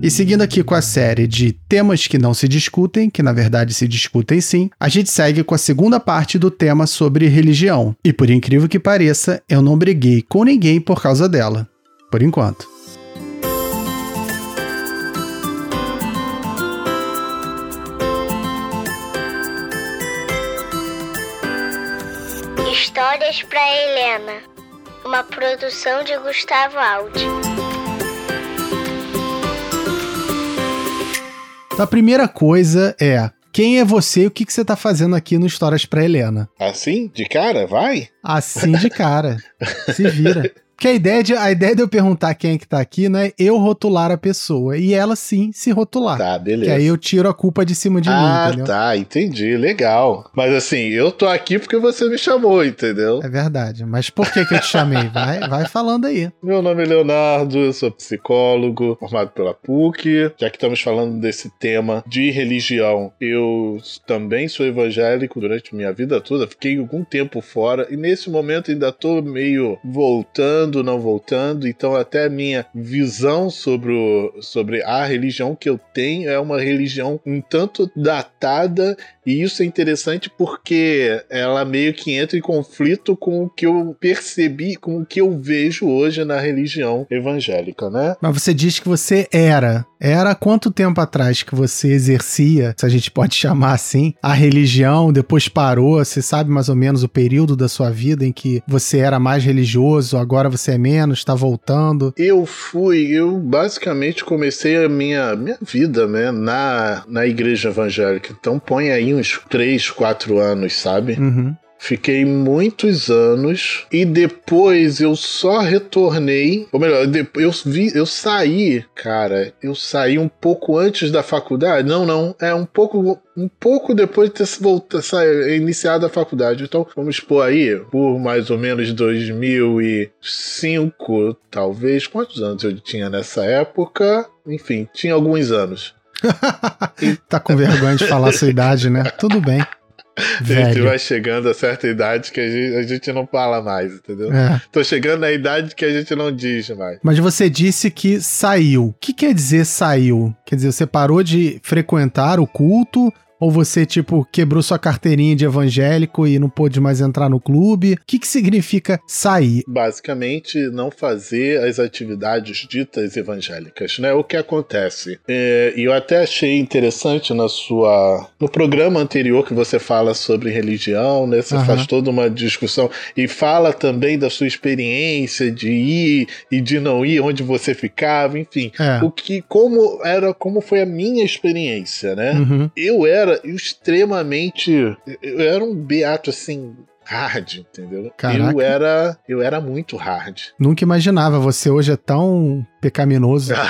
E seguindo aqui com a série de temas que não se discutem, que na verdade se discutem sim, a gente segue com a segunda parte do tema sobre religião. E por incrível que pareça, eu não briguei com ninguém por causa dela. Por enquanto. Histórias para Helena. Uma produção de Gustavo Aldi. Então, a primeira coisa é quem é você e o que, que você tá fazendo aqui no Histórias para Helena? Assim? De cara? Vai? Assim de cara. Se vira. Porque a ideia, de, a ideia de eu perguntar quem é que tá aqui não é eu rotular a pessoa. E ela sim se rotular. Tá, beleza. Que aí eu tiro a culpa de cima de ah, mim, entendeu? tá, entendi. Legal. Mas assim, eu tô aqui porque você me chamou, entendeu? É verdade. Mas por que, que eu te chamei? Vai, vai falando aí. Meu nome é Leonardo, eu sou psicólogo, formado pela PUC. Já que estamos falando desse tema de religião, eu também sou evangélico durante minha vida toda. Fiquei algum tempo fora e nesse momento ainda tô meio voltando voltando, não voltando. Então, até a minha visão sobre, o, sobre a religião que eu tenho é uma religião um tanto datada, e isso é interessante porque ela meio que entra em conflito com o que eu percebi, com o que eu vejo hoje na religião evangélica, né? Mas você diz que você era. Era quanto tempo atrás que você exercia, se a gente pode chamar assim, a religião, depois parou? Você sabe mais ou menos o período da sua vida em que você era mais religioso, agora você você é menos, tá voltando? Eu fui, eu basicamente comecei a minha, minha vida, né, na, na igreja evangélica. Então põe aí uns 3, 4 anos, sabe? Uhum. Fiquei muitos anos e depois eu só retornei, ou melhor, eu vi, eu saí, cara, eu saí um pouco antes da faculdade. Não, não, é um pouco um pouco depois de ter voltado, iniciado a faculdade. Então, vamos expor aí, por mais ou menos 2005, talvez. Quantos anos eu tinha nessa época? Enfim, tinha alguns anos. tá com vergonha de falar sua idade, né? Tudo bem. A gente vai chegando a certa idade que a gente, a gente não fala mais, entendeu? É. Tô chegando na idade que a gente não diz mais. Mas você disse que saiu. O que quer dizer saiu? Quer dizer, você parou de frequentar o culto ou você, tipo, quebrou sua carteirinha de evangélico e não pôde mais entrar no clube? O que, que significa sair? Basicamente, não fazer as atividades ditas evangélicas, né? O que acontece? É, e eu até achei interessante na sua. No programa anterior que você fala sobre religião, né? Você uhum. faz toda uma discussão e fala também da sua experiência de ir e de não ir, onde você ficava, enfim. É. O que, como era, como foi a minha experiência, né? Uhum. Eu era era extremamente. Eu era um beato assim, hard, entendeu? Caraca. Eu era, eu era muito hard. Nunca imaginava, você hoje é tão pecaminoso.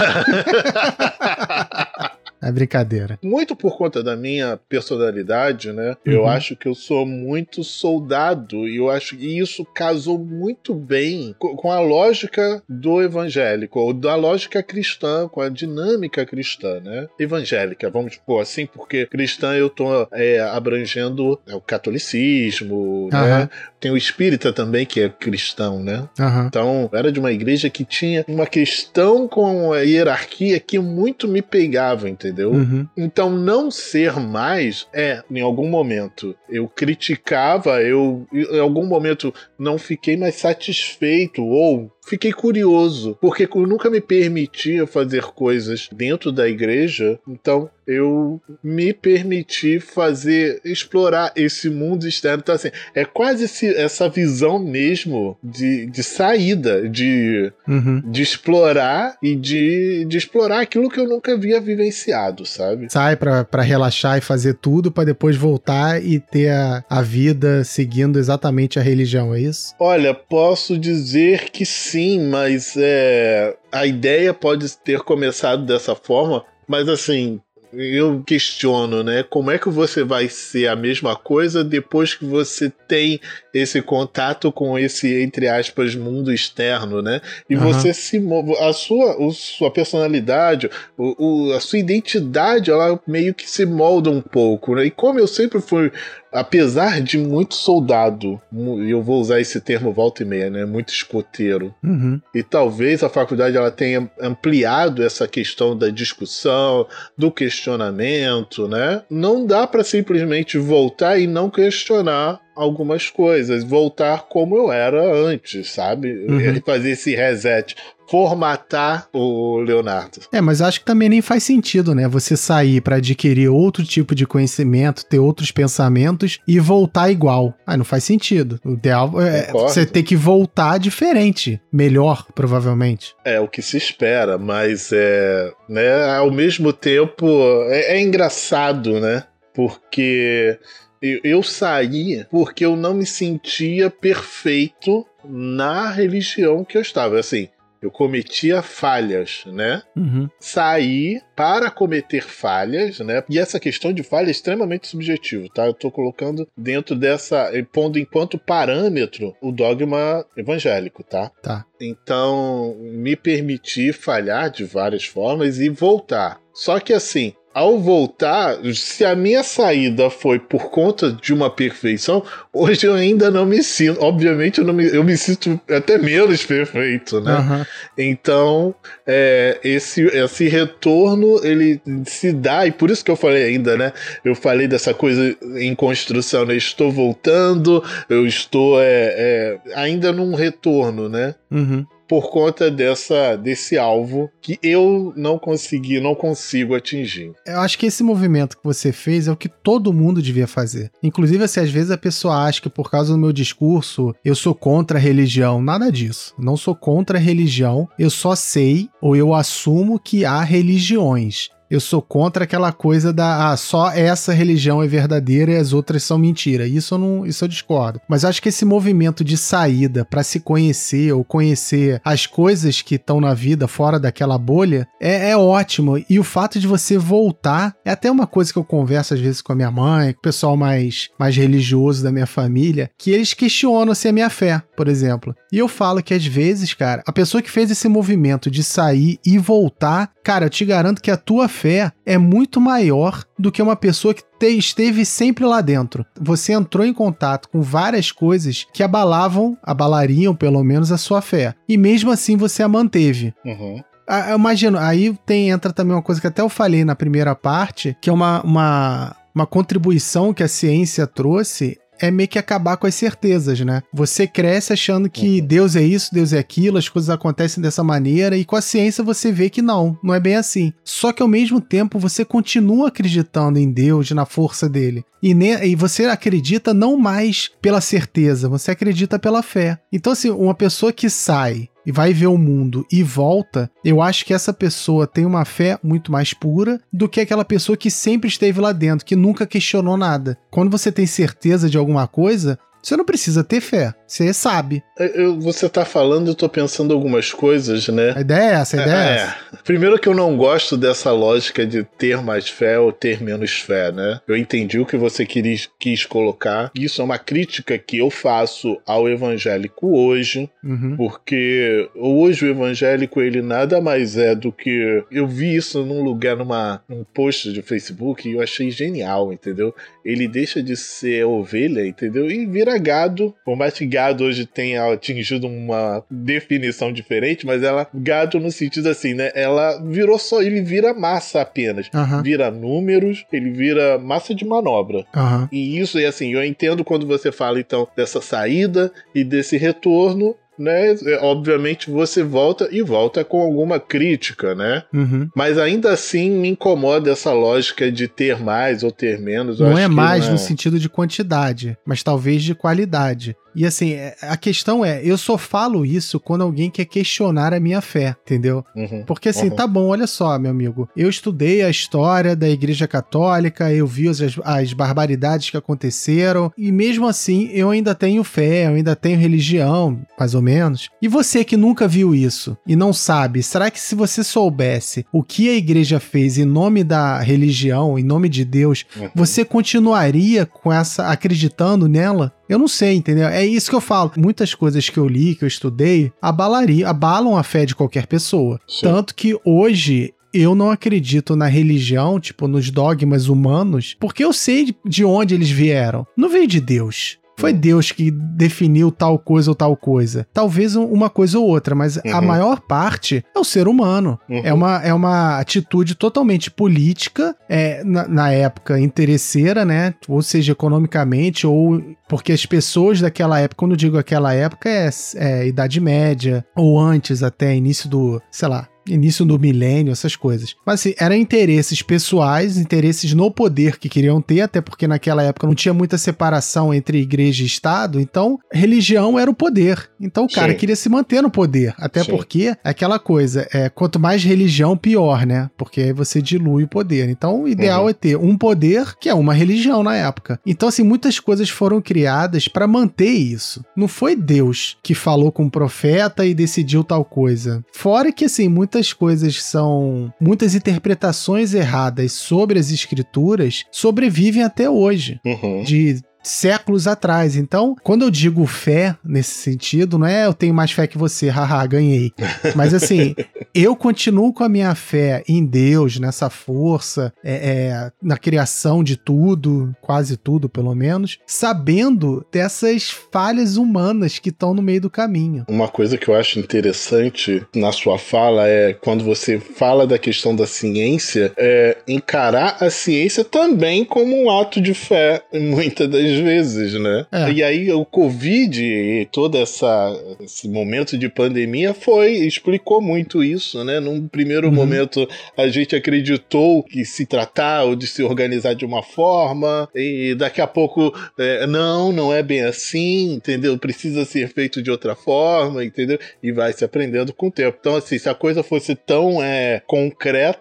É brincadeira. Muito por conta da minha personalidade, né? Uhum. Eu acho que eu sou muito soldado e eu acho que isso casou muito bem com a lógica do evangélico, ou da lógica cristã, com a dinâmica cristã, né? Evangélica, vamos pôr assim, porque cristã eu tô é, abrangendo é, o catolicismo, uhum. né? Tem o espírita também, que é cristão, né? Uhum. Então, era de uma igreja que tinha uma questão com a hierarquia que muito me pegava, entendeu? Uhum. Então, não ser mais é, em algum momento, eu criticava, eu em algum momento não fiquei mais satisfeito ou fiquei curioso, porque eu nunca me permitia fazer coisas dentro da igreja, então eu me permiti fazer, explorar esse mundo externo. Então, assim, é quase esse, essa visão mesmo de, de saída, de, uhum. de explorar e de, de explorar aquilo que eu nunca havia vivenciado, sabe? Sai para relaxar e fazer tudo para depois voltar e ter a, a vida seguindo exatamente a religião, é isso? Olha, posso dizer que sim sim, mas é, a ideia pode ter começado dessa forma, mas assim, eu questiono, né? Como é que você vai ser a mesma coisa depois que você tem esse contato com esse, entre aspas, mundo externo, né? E uhum. você se move. A sua, a sua personalidade, o, o, a sua identidade, ela meio que se molda um pouco, né? E como eu sempre fui apesar de muito soldado, e eu vou usar esse termo volta e meia, né? Muito escoteiro. Uhum. E talvez a faculdade ela tenha ampliado essa questão da discussão, do questionamento, né? Não dá para simplesmente voltar e não questionar algumas coisas, voltar como eu era antes, sabe? Uhum. Fazer esse reset, formatar o Leonardo. É, mas acho que também nem faz sentido, né? Você sair para adquirir outro tipo de conhecimento, ter outros pensamentos e voltar igual. Ah, não faz sentido. O ideal é Concordo. você ter que voltar diferente, melhor, provavelmente. É o que se espera, mas é, né, ao mesmo tempo é, é engraçado, né? Porque eu, eu saí porque eu não me sentia perfeito na religião que eu estava. Assim, eu cometia falhas, né? Uhum. Saí para cometer falhas, né? E essa questão de falha é extremamente subjetivo, tá? Eu tô colocando dentro dessa, pondo enquanto parâmetro o dogma evangélico, tá? Tá. Então, me permitir falhar de várias formas e voltar. Só que assim, ao voltar, se a minha saída foi por conta de uma perfeição, hoje eu ainda não me sinto. Obviamente, eu, não me, eu me sinto até menos perfeito, né? Aham. Então, é, esse, esse retorno, ele se dá, e por isso que eu falei ainda, né? Eu falei dessa coisa em construção, né? Estou voltando, eu estou é, é, ainda num retorno, né? Uhum. Por conta dessa, desse alvo que eu não consegui, não consigo atingir. Eu acho que esse movimento que você fez é o que todo mundo devia fazer. Inclusive, assim, às vezes a pessoa acha que por causa do meu discurso eu sou contra a religião. Nada disso. Não sou contra a religião. Eu só sei ou eu assumo que há religiões. Eu sou contra aquela coisa da ah, só essa religião é verdadeira e as outras são mentira. Isso eu não, isso eu discordo. Mas acho que esse movimento de saída para se conhecer ou conhecer as coisas que estão na vida fora daquela bolha é, é ótimo. E o fato de você voltar é até uma coisa que eu converso às vezes com a minha mãe, com o pessoal mais, mais religioso da minha família, que eles questionam se a minha fé, por exemplo. E eu falo que às vezes, cara, a pessoa que fez esse movimento de sair e voltar, cara, eu te garanto que a tua fé é muito maior do que uma pessoa que te- esteve sempre lá dentro. Você entrou em contato com várias coisas que abalavam, abalariam pelo menos a sua fé. E mesmo assim você a manteve. Uhum. Eu imagino, aí tem, entra também uma coisa que até eu falei na primeira parte, que é uma, uma, uma contribuição que a ciência trouxe. É meio que acabar com as certezas, né? Você cresce achando que Deus é isso, Deus é aquilo, as coisas acontecem dessa maneira, e com a ciência você vê que não, não é bem assim. Só que ao mesmo tempo você continua acreditando em Deus, na força dele. E, ne- e você acredita não mais pela certeza, você acredita pela fé. Então, assim, uma pessoa que sai e vai ver o mundo e volta, eu acho que essa pessoa tem uma fé muito mais pura do que aquela pessoa que sempre esteve lá dentro, que nunca questionou nada. Quando você tem certeza de alguma coisa, você não precisa ter fé, você sabe. Eu- você tá falando, eu tô pensando algumas coisas, né? A ideia é essa, a ideia é, É, essa. Primeiro que eu não gosto dessa lógica de ter mais fé ou ter menos fé, né? Eu entendi o que você quis, quis colocar. Isso é uma crítica que eu faço ao evangélico hoje, Uhum. porque hoje o evangélico ele nada mais é do que eu vi isso num lugar numa num post de Facebook e eu achei genial, entendeu? Ele deixa de ser ovelha, entendeu? E vira gado. Por mais que gado hoje tenha atingido uma definição diferente, mas ela gado no sentido assim, né? Ela virou só, ele vira massa apenas. Aham. Vira números, ele vira massa de manobra. Aham. E isso, e assim, eu entendo quando você fala, então, dessa saída e desse retorno, né? É, Obviamente você volta e volta com alguma crítica, né? Uhum. Mas ainda assim me incomoda essa lógica de ter mais ou ter menos. Eu Não é mais não no sentido de quantidade, mas talvez de qualidade. E assim, é- a questão é, eu só falo isso quando alguém quer questionar a minha fé, entendeu? Uhum. Porque assim, Uhum. tá bom, olha só, meu amigo. Eu estudei a história da Igreja Católica, eu vi as, as barbaridades que aconteceram, e mesmo assim eu ainda tenho fé, eu ainda tenho religião, mais ou menos. E você que nunca viu isso e não sabe, será que se você soubesse o que a igreja fez em nome da religião, em nome de Deus, Uhum. você continuaria com essa acreditando nela? Eu não sei, entendeu? É isso que eu falo. Muitas coisas que eu li, que eu estudei, abalaria, abalam a fé de qualquer pessoa. Sim. Tanto que hoje eu não acredito na religião, tipo, nos dogmas humanos, porque eu sei de onde eles vieram. Não veio de Deus. Foi Deus que definiu tal coisa ou tal coisa. Talvez uma coisa ou outra, mas uhum. a maior parte é o ser humano. Uhum. É, uma, é uma atitude totalmente política, é, na, na, época interesseira, né? Ou seja, economicamente, ou porque as pessoas daquela época, quando eu digo aquela época, é, é Idade Média, ou antes até, início do, sei lá, início do milênio, essas coisas. Mas assim, eram interesses pessoais, interesses no poder que queriam ter, até porque naquela época não tinha muita separação entre igreja e Estado, então religião era o poder. Então o cara Sim. queria se manter no poder, até Sim. porque aquela coisa, é quanto mais religião, pior, né? Porque aí você dilui o poder. Então o ideal uhum. é ter um poder que é uma religião na época. Então assim, muitas coisas foram criadas para manter isso. Não foi Deus que falou com o profeta e decidiu tal coisa. Fora que assim, muitas muitas coisas são. muitas interpretações erradas sobre as escrituras sobrevivem até hoje. Uhum. De séculos atrás. Então, quando eu digo fé nesse sentido, não é eu tenho mais fé que você, haha, ganhei. Mas assim, eu continuo com a minha fé em Deus, nessa força, é, é, na criação de tudo, quase tudo pelo menos, sabendo dessas falhas humanas que estão no meio do caminho. Uma coisa que eu acho interessante na sua fala é quando você fala da questão da ciência, é encarar a ciência também como um ato de fé, muitas das vezes, né? É. E aí o Covid e todo essa, esse momento de pandemia foi, explicou muito isso, né? Num primeiro uhum. momento a gente acreditou que se tratar ou de se organizar de uma forma, e daqui a pouco, é, não, não é bem assim, entendeu? Precisa ser feito de outra forma, entendeu? E vai se aprendendo com o tempo. Então, assim, se a coisa fosse tão é, concreta,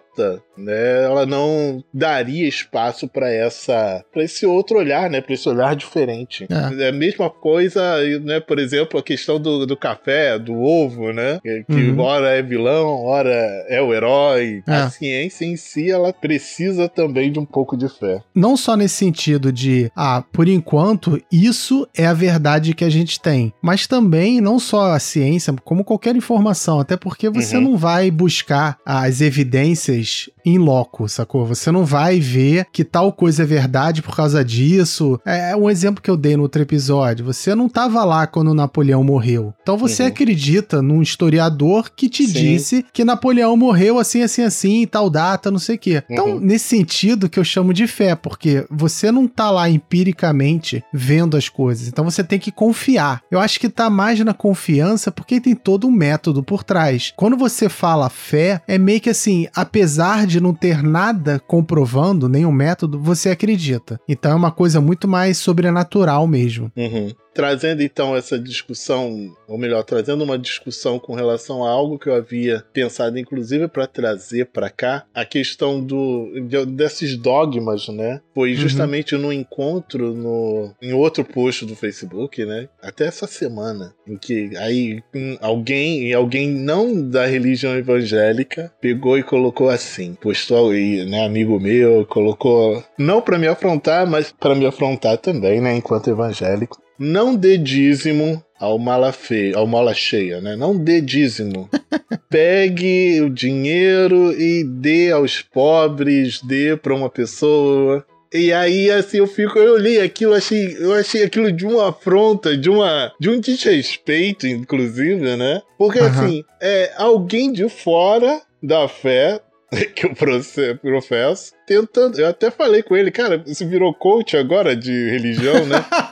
né, ela não daria espaço para essa, para esse outro olhar, né, para esse olhar diferente. É. é. a mesma coisa, né, por exemplo, a questão do, do café, do ovo, né, que, uhum. ora é vilão, ora é o herói. É. A ciência em si, ela precisa também de um pouco de fé. Não só nesse sentido de, ah, por enquanto isso é a verdade que a gente tem, mas também não só a ciência, como qualquer informação, até porque você uhum. não vai buscar as evidências mais in loco, sacou? Você não vai ver que tal coisa é verdade por causa disso. É, é um exemplo que eu dei no outro episódio. Você não estava lá quando Napoleão morreu. Então você uhum. acredita num historiador que te Sim. disse que Napoleão morreu assim, assim, assim, tal data, não sei o quê. Então, uhum. nesse sentido que eu chamo de fé, porque você não tá lá empiricamente vendo as coisas. Então você tem que confiar. Eu acho que tá mais na confiança porque tem todo um método por trás. Quando você fala fé, é meio que assim, apesar de não ter nada comprovando, nenhum método, você acredita. Então é uma coisa muito mais sobrenatural mesmo. Uhum trazendo então essa discussão, ou melhor, trazendo uma discussão com relação a algo que eu havia pensado, inclusive, para trazer para cá, a questão do de, desses dogmas, né? Foi uhum. justamente uhum. no encontro no, em outro post do Facebook, né? Até essa semana, em que aí alguém, alguém não da religião evangélica, pegou e colocou assim, postou aí, né, amigo meu, colocou não para me afrontar, mas para me afrontar também, né, enquanto evangélico não dê dízimo ao mala feia, ao mala cheia, né? Não dê dízimo. Pegue o dinheiro e dê aos pobres, dê para uma pessoa. E aí, assim, eu fico, eu li aquilo, achei, eu achei aquilo de uma afronta, de uma, de um desrespeito, inclusive, né? Porque uhum. assim, é alguém de fora da fé que eu professo, tentando. Eu até falei com ele, cara, você virou coach agora de religião, né?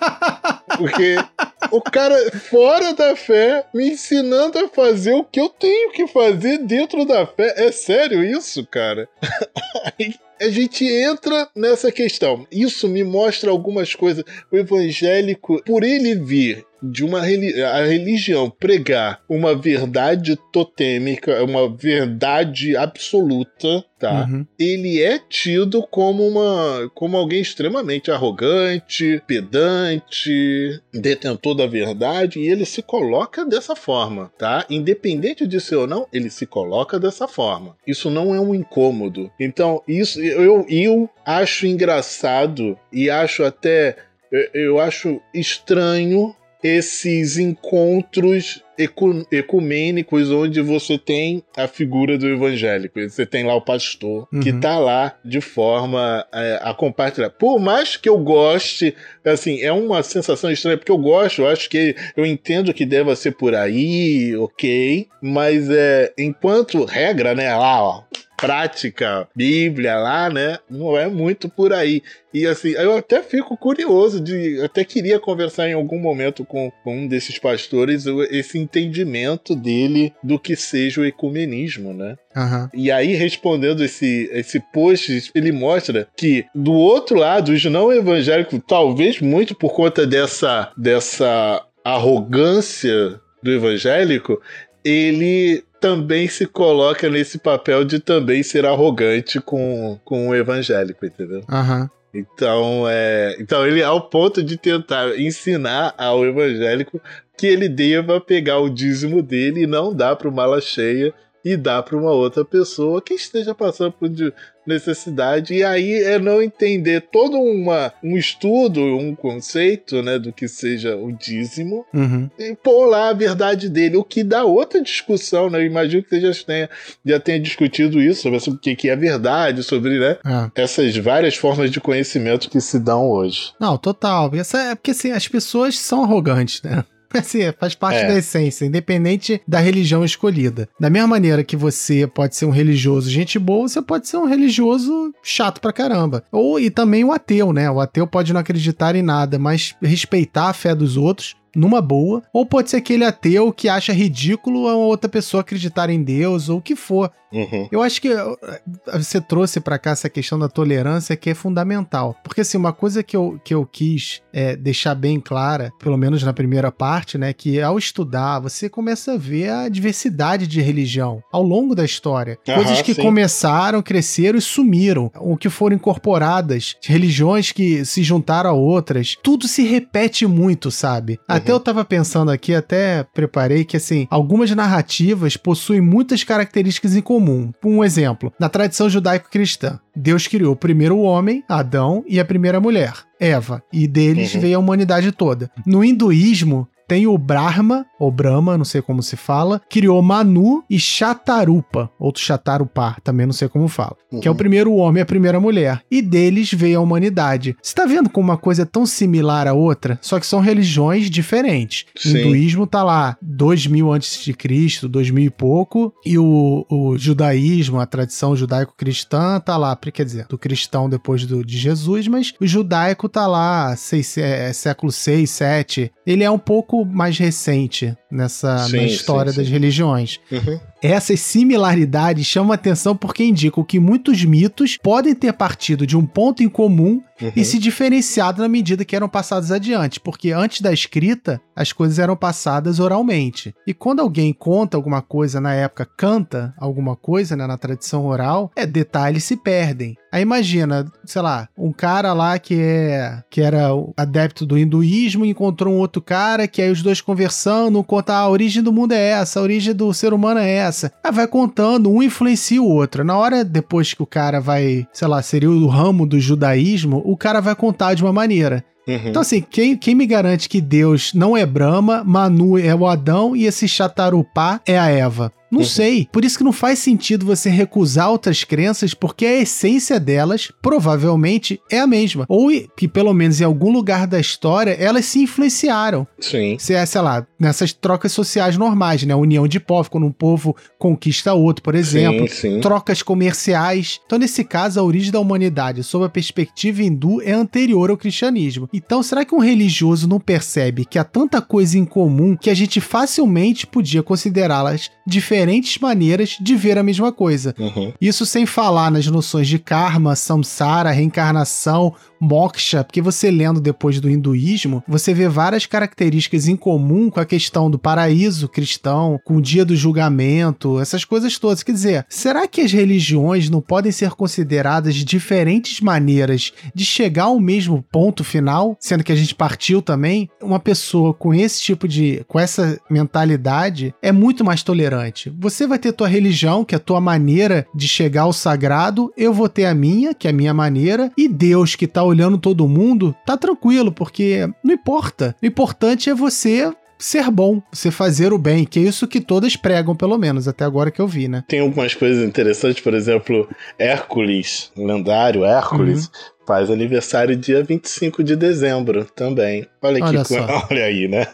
Porque o cara fora da fé me ensinando a fazer o que eu tenho que fazer dentro da fé. É sério isso, cara? A gente entra nessa questão. Isso me mostra algumas coisas. O evangélico, por ele vir de uma a religião pregar uma verdade totêmica, uma verdade absoluta, tá? Uhum. Ele é tido como uma como alguém extremamente arrogante, pedante, detentor da verdade e ele se coloca dessa forma, tá? Independente de ser ou não, ele se coloca dessa forma. Isso não é um incômodo. Então, isso eu eu acho engraçado e acho até eu acho estranho esses encontros ecumênicos onde você tem a figura do evangélico. Você tem lá o pastor uhum. que tá lá de forma é, a compartilhar. Por mais que eu goste, assim, é uma sensação estranha, porque eu gosto, eu acho que eu entendo que deva ser por aí, ok, mas é, enquanto regra, né, lá, ó, prática, Bíblia lá, né? Não é muito por aí. E assim, eu até fico curioso de. Até queria conversar em algum momento com, com um desses pastores esse entendimento dele do que seja o ecumenismo, né? Uhum. E aí, respondendo esse, esse post, ele mostra que do outro lado, os não evangélicos, talvez muito por conta dessa, dessa arrogância do evangélico, ele também se coloca nesse papel de também ser arrogante com, com o evangélico, entendeu? Uhum. Então, é, então ele ao ponto de tentar ensinar ao evangélico que ele deva pegar o dízimo dele e não dar para o mala cheia e dar para uma outra pessoa que esteja passando por necessidade. E aí é não entender todo uma, um estudo, um conceito, né, do que seja o dízimo uhum. e pôr lá a verdade dele, o que dá outra discussão, né? Eu imagino que você já tenha, já tenha discutido isso sobre, sobre o que, que é verdade, sobre, né, é. essas várias formas de conhecimento que se dão hoje. Não, total. Essa é porque assim, as pessoas são arrogantes, né? Assim, faz parte é. da essência, independente da religião escolhida. Da mesma maneira que você pode ser um religioso gente boa, você pode ser um religioso chato pra caramba. Ou e também o ateu, né? O ateu pode não acreditar em nada, mas respeitar a fé dos outros numa boa, ou pode ser aquele ateu que acha ridículo a outra pessoa acreditar em Deus ou o que for. Uhum. Eu acho que eh, você trouxe para cá essa questão da tolerância que é fundamental. Porque, assim, uma coisa que eu, que eu quis é, deixar bem clara, pelo menos na primeira parte, né, que ao estudar você começa a ver a diversidade de religião ao longo da história. Uhum, Coisas que sim. começaram, cresceram e sumiram, ou que foram incorporadas, religiões que se juntaram a outras. Tudo se repete muito, sabe? Uhum. Até eu tava pensando aqui, até preparei que, assim, algumas narrativas possuem muitas características em comum. Um exemplo, na tradição judaico-cristã, Deus criou primeiro o homem, Adão, e a primeira mulher, Eva, e deles uhum. veio a humanidade toda. No hinduísmo, tem o Brahma, ou Brahma, não sei como se fala, criou Manu e Chatarupa, ou Chatarupá, também não sei como fala, uhum. que é o uhum. primeiro homem e a primeira mulher. E deles veio a humanidade. Você tá vendo como uma coisa é tão similar à outra, só que são religiões diferentes. Sim. O hinduísmo tá lá 2000 antes de Cristo, 2000 e pouco, e o, o judaísmo, a tradição judaico-cristã tá lá, quer dizer, do cristão depois do, de Jesus, mas o judaico tá lá seis, é, século 6, 7. Ele é um pouco pouco mais recente nessa sim, história sim, das religiões. Uhum. Essas similaridades chamam atenção porque indicam que muitos mitos podem ter partido de um ponto em comum uhum. e se diferenciado na medida que eram passados adiante, porque antes da escrita, as coisas eram passadas oralmente. E quando alguém conta alguma coisa na época, canta alguma coisa né, na tradição oral, é detalhes se perdem. Aí imagina, sei lá, um cara lá que é que era adepto do hinduísmo encontrou um outro cara que aí os dois conversando, conta ah, a origem do mundo é essa, a origem do ser humano é essa. Aí vai contando, um influencia o outro. Na hora depois que o cara vai, sei lá, seria o ramo do judaísmo, o cara vai contar de uma maneira. Uhum. Então, assim, quem, quem me garante que Deus não é Brahma, Manu é o Adão e esse Chatarupá é a Eva? Não uhum. sei. Por isso que não faz sentido você recusar outras crenças, porque a essência delas provavelmente é a mesma. Ou que, pelo menos em algum lugar da história, elas se influenciaram. Sim. Se é, sei lá, nessas trocas sociais normais, né? União de povos, quando um povo conquista outro, por exemplo. Sim, sim. Trocas comerciais. Então, nesse caso, a origem da humanidade, sob a perspectiva hindu, é anterior ao cristianismo. Então, será que um religioso não percebe que há tanta coisa em comum que a gente facilmente podia considerá-las diferentes? Diferentes maneiras de ver a mesma coisa. Uhum. Isso sem falar nas noções de karma, samsara, reencarnação, moksha, porque você lendo depois do hinduísmo, você vê várias características em comum com a questão do paraíso cristão, com o dia do julgamento, essas coisas todas. Quer dizer, será que as religiões não podem ser consideradas de diferentes maneiras de chegar ao mesmo ponto final, sendo que a gente partiu também? Uma pessoa com esse tipo de, com essa mentalidade é muito mais tolerante. Você vai ter tua religião, que é a tua maneira de chegar ao sagrado, eu vou ter a minha, que é a minha maneira, e Deus que está olhando todo mundo, tá tranquilo, porque não importa. O importante é você ser bom, você fazer o bem, que é isso que todas pregam, pelo menos, até agora que eu vi, né? Tem algumas coisas interessantes, por exemplo, Hércules, lendário Hércules, uhum. Faz aniversário dia 25 de dezembro também. Olha, olha que só. Olha aí, né?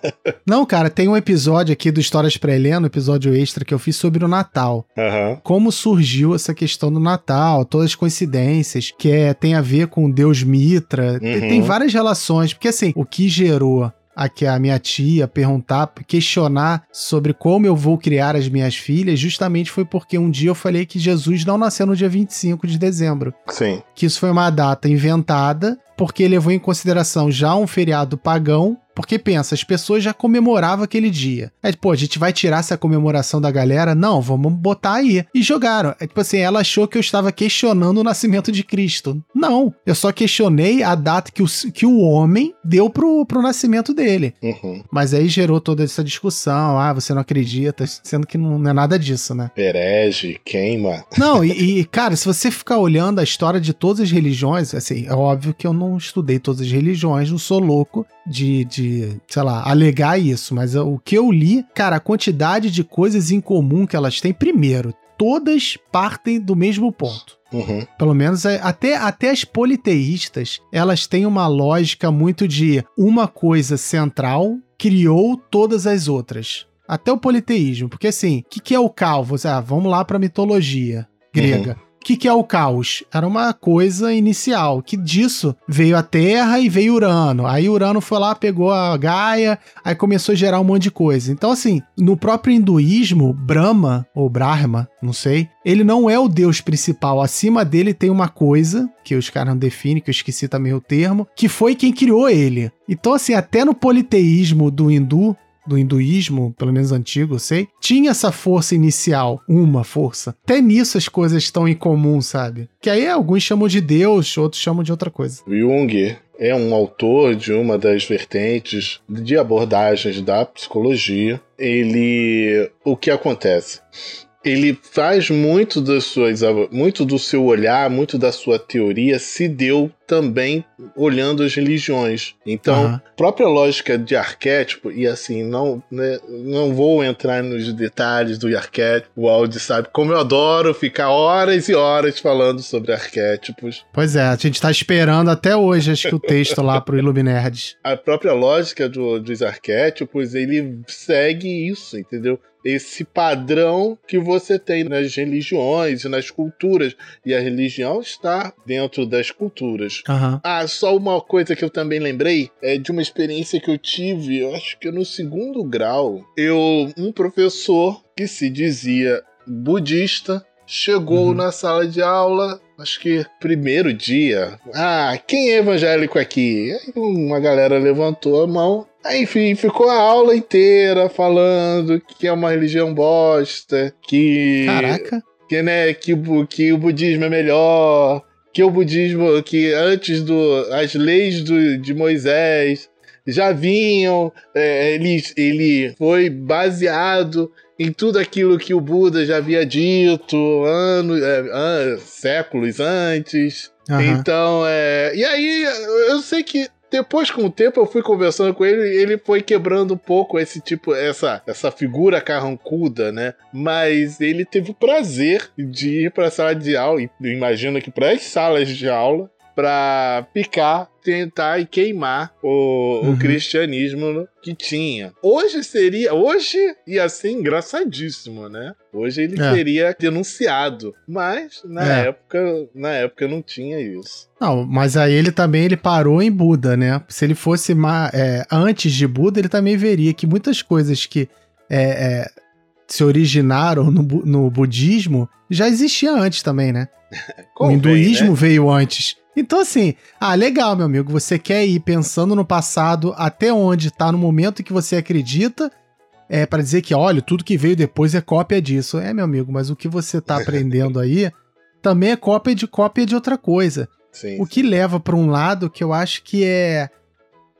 Não, cara, tem um episódio aqui do Histórias para Helena, um episódio extra que eu fiz sobre o Natal. Uhum. Como surgiu essa questão do Natal, todas as coincidências, que é, tem a ver com Deus Mitra. Uhum. Tem várias relações, porque assim, o que gerou aqui a minha tia perguntar, questionar sobre como eu vou criar as minhas filhas, justamente foi porque um dia eu falei que Jesus não nasceu no dia 25 de dezembro. Sim. Que isso foi uma data inventada porque levou em consideração já um feriado pagão porque pensa, as pessoas já comemoravam aquele dia. É tipo, a gente vai tirar essa comemoração da galera? Não, vamos botar aí. E jogaram. É tipo assim, ela achou que eu estava questionando o nascimento de Cristo. Não, eu só questionei a data que o, que o homem deu pro, pro nascimento dele. Uhum. Mas aí gerou toda essa discussão. Ah, você não acredita, sendo que não, não é nada disso, né? Herege, queima. Não, e, e, cara, se você ficar olhando a história de todas as religiões, assim, é óbvio que eu não estudei todas as religiões, não sou louco de, de, sei lá, alegar isso, mas o que eu li, cara, a quantidade de coisas em comum que elas têm, primeiro, todas partem do mesmo ponto. Uhum. Pelo menos até, até as politeístas, elas têm uma lógica muito de uma coisa central criou todas as outras. Até o politeísmo, porque assim, o que, que é o caos? Ah, vamos lá para mitologia grega. Uhum. O que, que é o caos? Era uma coisa inicial, que disso veio a Terra e veio Urano. Aí Urano foi lá, pegou a Gaia, aí começou a gerar um monte de coisa. Então, assim, no próprio hinduísmo, Brahma, ou Brahma, não sei, ele não é o deus principal. Acima dele tem uma coisa, que os caras não definem, que eu esqueci também o termo, que foi quem criou ele. Então, assim, até no politeísmo do hindu, do hinduísmo, pelo menos antigo, eu sei, tinha essa força inicial, uma força. Até nisso as coisas estão em comum, sabe? Que aí alguns chamam de Deus, outros chamam de outra coisa. Jung é um autor de uma das vertentes de abordagens da psicologia. Ele. O que acontece? Ele faz muito das suas muito do seu olhar, muito da sua teoria se deu também olhando as religiões. Então, uhum. própria lógica de arquétipo e assim, não, né, não vou entrar nos detalhes do arquétipo. O Aldi sabe como eu adoro ficar horas e horas falando sobre arquétipos. Pois é, a gente tá esperando até hoje acho que o texto lá pro Iluminerds. A própria lógica do, dos arquétipos, ele segue isso, entendeu? Esse padrão que você tem nas religiões e nas culturas. E a religião está dentro das culturas. Uhum. Ah, só uma coisa que eu também lembrei é de uma experiência que eu tive, eu acho que no segundo grau. Eu, um professor que se dizia budista, chegou uhum. na sala de aula, acho que primeiro dia. Ah, quem é evangélico aqui? Aí uma galera levantou a mão enfim, ficou a aula inteira falando que é uma religião bosta, que. Caraca! Que, né, que, que o budismo é melhor, que o budismo, que antes do. as leis do, de Moisés já vinham, é, ele, ele foi baseado em tudo aquilo que o Buda já havia dito anos, é, séculos antes. Uhum. Então, é. E aí, eu sei que depois, com o tempo, eu fui conversando com ele e ele foi quebrando um pouco esse tipo, essa, essa figura carrancuda, né? Mas ele teve o prazer de ir para a sala de aula, e imagino que para as salas de aula, para picar, tentar e queimar o, uhum. o, cristianismo que tinha. Hoje seria, hoje ia ser engraçadíssimo, né? Hoje ele é. seria denunciado, mas na é. época, na época não tinha isso. Não, mas aí ele também ele parou em Buda, né? Se ele fosse é, antes de Buda, ele também veria que muitas coisas que é, é, se originaram no, no budismo já existia antes também, né? o hinduísmo né? veio antes. Então, assim, ah, legal, meu amigo. Você quer ir pensando no passado até onde está no momento que você acredita, é para dizer que, olha, tudo que veio depois é cópia disso. É, meu amigo, mas o que você está aprendendo aí também é cópia de cópia de outra coisa. Sim, o que leva para um lado que eu acho que é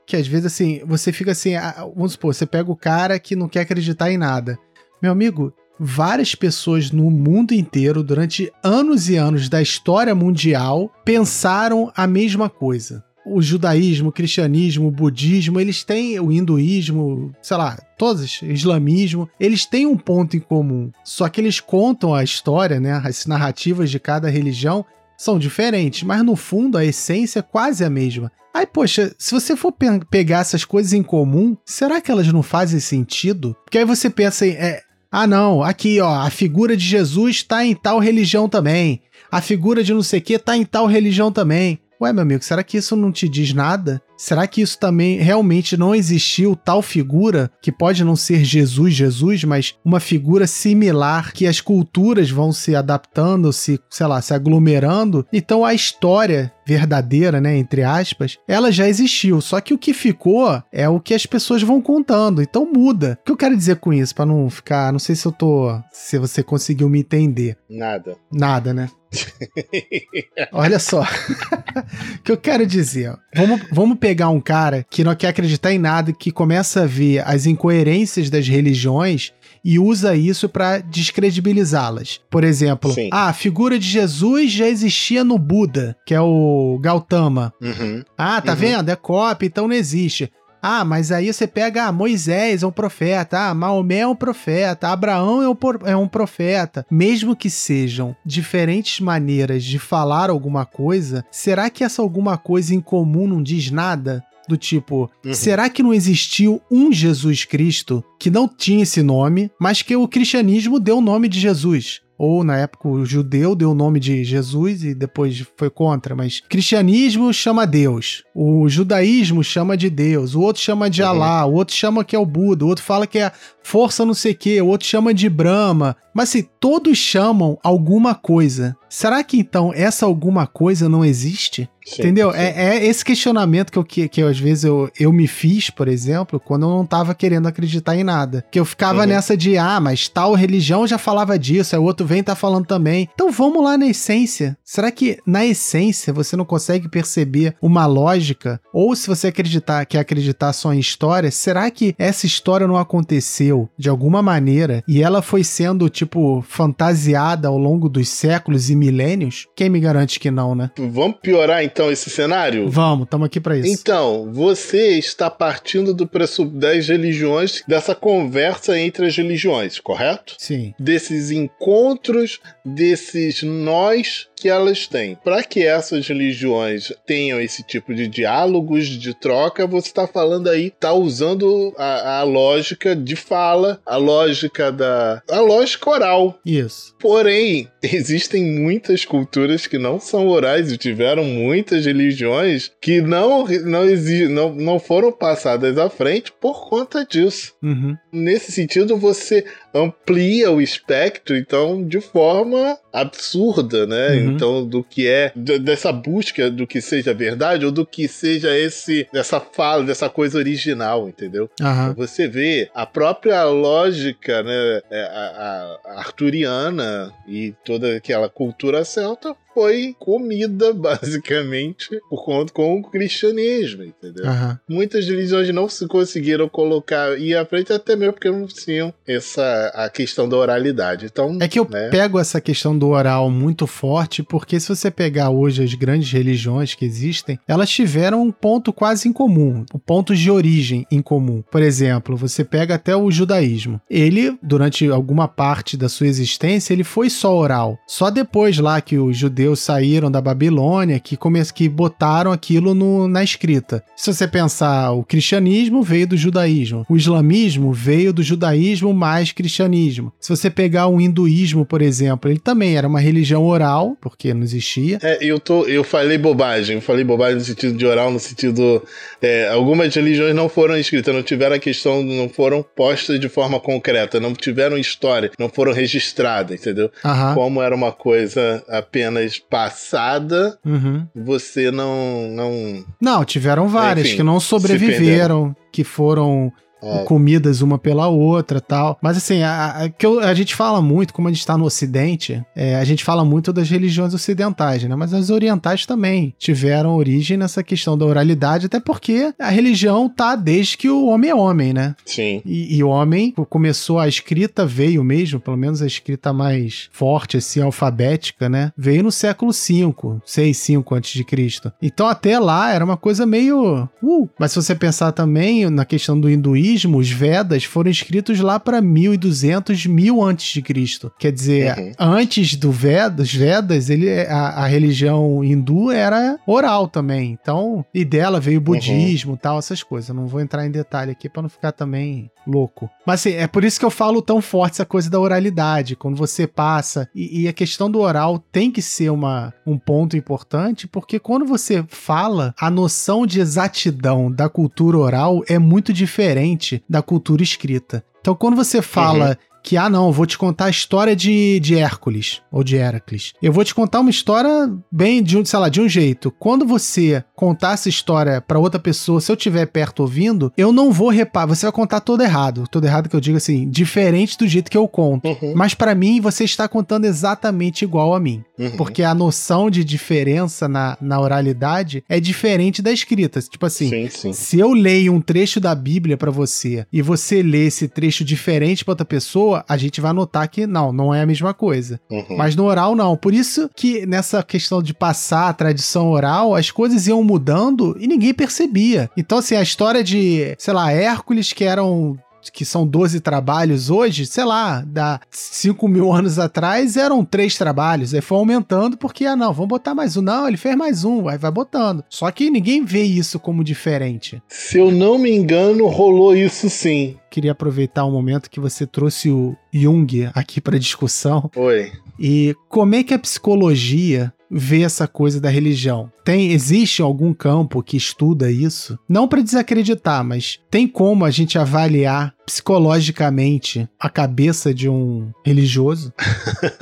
que às vezes assim, você fica assim, ah, vamos supor, você pega o cara que não quer acreditar em nada. Meu amigo, várias pessoas no mundo inteiro, durante anos e anos da história mundial, pensaram a mesma coisa. o judaísmo, o cristianismo, o budismo, eles têm o hinduísmo, sei lá, todos, islamismo, eles têm um ponto em comum. Só que eles contam a história, né, as narrativas de cada religião são diferentes, mas no fundo a essência é quase a mesma. Aí, poxa, se você for pe pegar essas coisas em comum, será que elas não fazem sentido? Porque aí você pensa em, é, ah não, aqui ó, a figura de Jesus está em tal religião também. A figura de não sei o que está em tal religião também. Ué, meu amigo, será que isso não te diz nada? Será que isso também realmente não existiu tal figura que pode não ser Jesus, Jesus, mas uma figura similar que as culturas vão se adaptando, se, sei lá, se aglomerando? Então a história verdadeira, né, entre aspas, ela já existiu, só que o que ficou é o que as pessoas vão contando, então muda. O que eu quero dizer com isso para não ficar, não sei se eu tô, se você conseguiu me entender. Nada. Nada, né? Olha só. o que eu quero dizer, vamos, vamos pegar um cara que não quer acreditar em nada, que começa a ver as incoerências das religiões e usa isso para descredibilizá-las. Por exemplo, Sim. ah, a figura de Jesus já existia no Buda, que é o Gautama. Uhum. Ah, tá uhum. vendo? É cópia, então não existe. Ah, mas aí você pega ah, Moisés é um profeta, ah, Maomé é um profeta, Abraão é um, é um profeta. Mesmo que sejam diferentes maneiras de falar alguma coisa, será que essa alguma coisa em comum não diz nada? Do tipo, uhum. será que não existiu um Jesus Cristo que não tinha esse nome, mas que o cristianismo deu o nome de Jesus? Ou na época o judeu deu o nome de Jesus e depois foi contra, mas cristianismo chama Deus, o judaísmo chama de Deus, o outro chama de uhum. Alá, o outro chama que é o Buda, o outro fala que é força não sei o que, o outro chama de Brahma, mas se todos chamam alguma coisa, será que então essa alguma coisa não existe? Sim, Entendeu? Sim. É, é, esse questionamento que, eu, que, que eu, às vezes eu, eu me fiz, por exemplo, quando eu não tava querendo acreditar em nada. Que eu ficava uhum. nessa de, ah, mas tal religião já falava disso, aí o outro vem tá falando também. Então vamos lá na essência. Será que na essência você não consegue perceber uma lógica? Ou se você acreditar quer acreditar só em história, será que essa história não aconteceu de alguma maneira e ela foi sendo, tipo, fantasiada ao longo dos séculos e milênios? Quem me garante que não, né? Vamos piorar então esse cenário? Vamos, estamos aqui para isso. Então, você está partindo do pressuposto das religiões, dessa conversa entre as religiões, correto? Sim. Desses encontros, desses nós que elas têm. Para que essas religiões tenham esse tipo de diálogos, de troca, você está falando aí, está usando a, a, lógica de fala, a lógica da. a lógica oral. Isso. Porém, existem muitas culturas que não são orais e tiveram muitas religiões que não, não, não, não foram passadas à frente por conta disso. Uhum. Nesse sentido, você amplia o espectro, então, de forma absurda, né? Uhum. Então, do que é dessa busca do que seja verdade ou do que seja esse dessa fala, dessa coisa original, entendeu? Uhum. Você vê a própria lógica, né, é, a, a arturiana e toda aquela cultura celta foi comida, basicamente, por conta com o cristianismo, entendeu? Uhum. Muitas religiões não se conseguiram colocar e à frente até mesmo porque não tinham essa a questão da oralidade. Então, é que eu né? pego essa questão do oral muito forte, porque se você pegar hoje as grandes religiões que existem, elas tiveram um ponto quase em comum, um ponto de origem em comum. Por exemplo, você pega até o judaísmo. Ele, durante alguma parte da sua existência, ele foi só oral. Só depois lá que os judeus judeus saíram da Babilônia que, que botaram aquilo no... na escrita. Se você pensar, o cristianismo veio do judaísmo, o islamismo veio do judaísmo mais cristianismo. Se você pegar o hinduísmo, por exemplo, ele também era uma religião oral, porque não existia. É, eu, tô, eu falei bobagem, eu falei bobagem no sentido de oral, no sentido. É, algumas religiões não foram escritas, não tiveram a questão, não foram postas de forma concreta, não tiveram história, não foram registradas, entendeu? Como era uma coisa apenas passada, uhum. você não, não. Não, tiveram várias Enfim, que não sobreviveram, que foram é. comidas uma pela outra tal. Mas assim, a, a, que eu, a gente fala muito, como a gente tá no Ocidente, é, a gente fala muito das religiões ocidentais, né? Mas as orientais também tiveram origem nessa questão da oralidade, até porque a religião tá desde que o homem é homem, né? Sim. E, e o homem começou, a escrita veio mesmo, pelo menos a escrita mais forte, assim, alfabética, né? Veio no século V, 6, 5 antes de Cristo. Então até lá era uma coisa meio... Uh, mas se você pensar também na questão do hinduísmo, os Vedas foram escritos lá para 1200, 1000 antes de Cristo. Quer dizer, uhum. antes do Vedas, Vedas, ele, a, a, religião hindu era oral também. Então, e dela veio o uhum. budismo, uhum. tal, essas coisas. Não vou entrar em detalhe aqui para não ficar também louco. Mas assim, é por isso que eu falo tão forte essa coisa da oralidade. Quando você passa. E, e, a questão do oral tem que ser uma, um ponto importante, porque quando você fala, a noção de exatidão da cultura oral é muito diferente da cultura escrita. Então, quando você fala uhum que, ah, não, vou te contar a história de, de Hércules ou de Heracles. Eu vou te contar uma história bem, de um, sei lá, de um jeito. Quando você contar essa história para outra pessoa, se eu estiver perto ouvindo, eu não vou reparar. Você vai contar todo errado. Todo errado que eu digo assim, diferente do jeito que eu conto. Uhum. Mas para mim, você está contando exatamente igual a mim. Uhum. Porque a noção de diferença na, na oralidade é diferente da escrita. Tipo assim, sim, sim. se eu leio um trecho da Bíblia para você e você lê esse trecho diferente para outra pessoa, pessoa, a gente vai notar que não, não é a mesma coisa. Uhum. Mas no oral, não. Por isso que nessa questão de passar a tradição oral, as coisas iam mudando e ninguém percebia. Então, assim, a história de, sei lá, Hércules, que eram que são 12 trabalhos hoje, sei lá, da 5 mil anos atrás eram três trabalhos. Aí foi aumentando porque, ah, não, vamos botar mais um. Não, ele fez mais um, aí vai botando. Só que ninguém vê isso como diferente. Se eu não me engano, rolou isso sim. Queria aproveitar o momento que você trouxe o Jung aqui para discussão. Oi. E como é que a psicologia vê essa coisa da religião? Tem existe algum campo que estuda isso? Não para desacreditar, mas tem como a gente avaliar psicologicamente a cabeça de um religioso?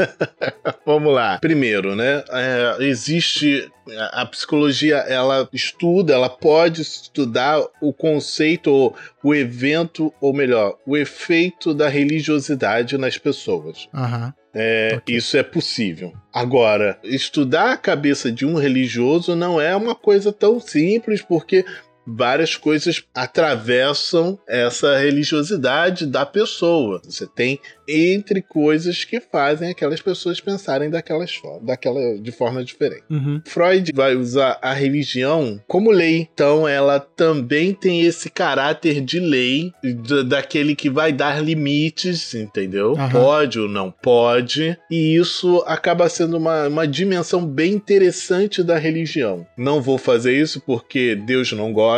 Vamos lá. Primeiro, né? É, existe a psicologia, ela estuda, ela pode estudar o conceito, o evento, ou melhor, o efeito da religiosidade nas pessoas. Uhum. É, okay. Isso é possível. Agora, estudar a cabeça de um religioso não é uma coisa tão simples, porque várias coisas atravessam essa religiosidade da pessoa. Você tem entre coisas que fazem aquelas pessoas pensarem daquelas daquela de forma diferente. Uhum. Freud vai usar a religião como lei, então ela também tem esse caráter de lei daquele que vai dar limites, entendeu? Uhum. Pode ou não pode, e isso acaba sendo uma, uma dimensão bem interessante da religião. Não vou fazer isso porque Deus não gosta,